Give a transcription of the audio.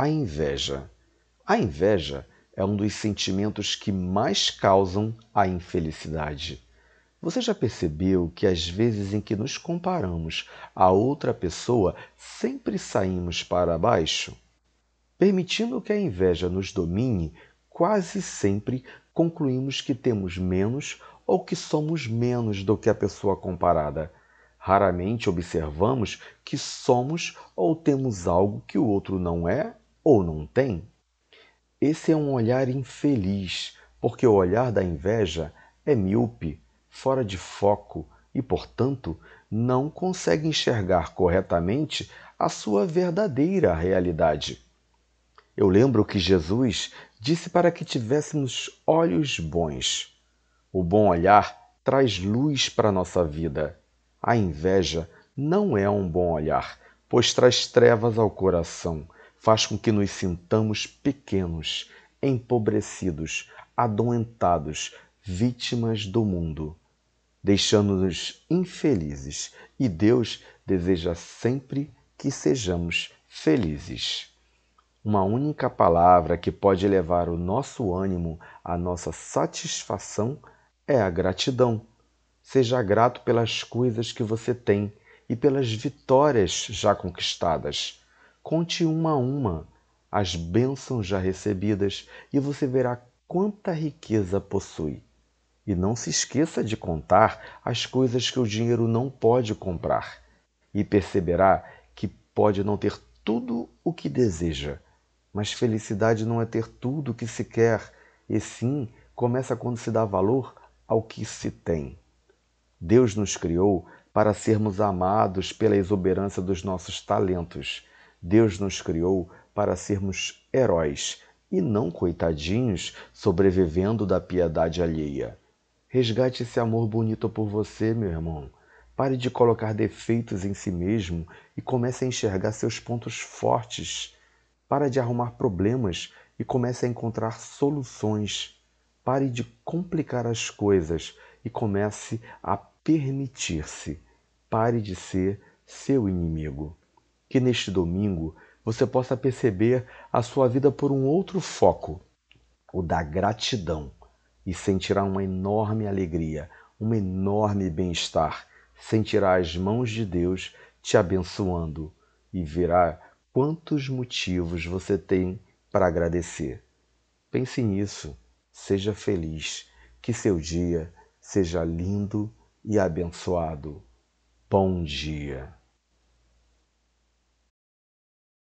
a inveja. A inveja é um dos sentimentos que mais causam a infelicidade. Você já percebeu que às vezes em que nos comparamos a outra pessoa, sempre saímos para baixo? Permitindo que a inveja nos domine, quase sempre concluímos que temos menos ou que somos menos do que a pessoa comparada. Raramente observamos que somos ou temos algo que o outro não é ou não tem. Esse é um olhar infeliz, porque o olhar da inveja é míope, fora de foco e, portanto, não consegue enxergar corretamente a sua verdadeira realidade. Eu lembro que Jesus disse para que tivéssemos olhos bons. O bom olhar traz luz para a nossa vida. A inveja não é um bom olhar, pois traz trevas ao coração, faz com que nos sintamos pequenos, empobrecidos, adoentados, vítimas do mundo, deixando-nos infelizes. E Deus deseja sempre que sejamos felizes. Uma única palavra que pode levar o nosso ânimo à nossa satisfação é a gratidão. Seja grato pelas coisas que você tem e pelas vitórias já conquistadas. Conte uma a uma as bênçãos já recebidas e você verá quanta riqueza possui. E não se esqueça de contar as coisas que o dinheiro não pode comprar, e perceberá que pode não ter tudo o que deseja, mas felicidade não é ter tudo o que se quer, e sim começa quando se dá valor ao que se tem. Deus nos criou para sermos amados pela exuberância dos nossos talentos. Deus nos criou para sermos heróis e não coitadinhos sobrevivendo da piedade alheia. Resgate esse amor bonito por você, meu irmão. Pare de colocar defeitos em si mesmo e comece a enxergar seus pontos fortes. Pare de arrumar problemas e comece a encontrar soluções. Pare de complicar as coisas e comece a permitir-se. Pare de ser seu inimigo. Que neste domingo você possa perceber a sua vida por um outro foco, o da gratidão, e sentirá uma enorme alegria, um enorme bem-estar. Sentirá as mãos de Deus te abençoando e verá quantos motivos você tem para agradecer. Pense nisso, seja feliz, que seu dia seja lindo e abençoado. Bom dia.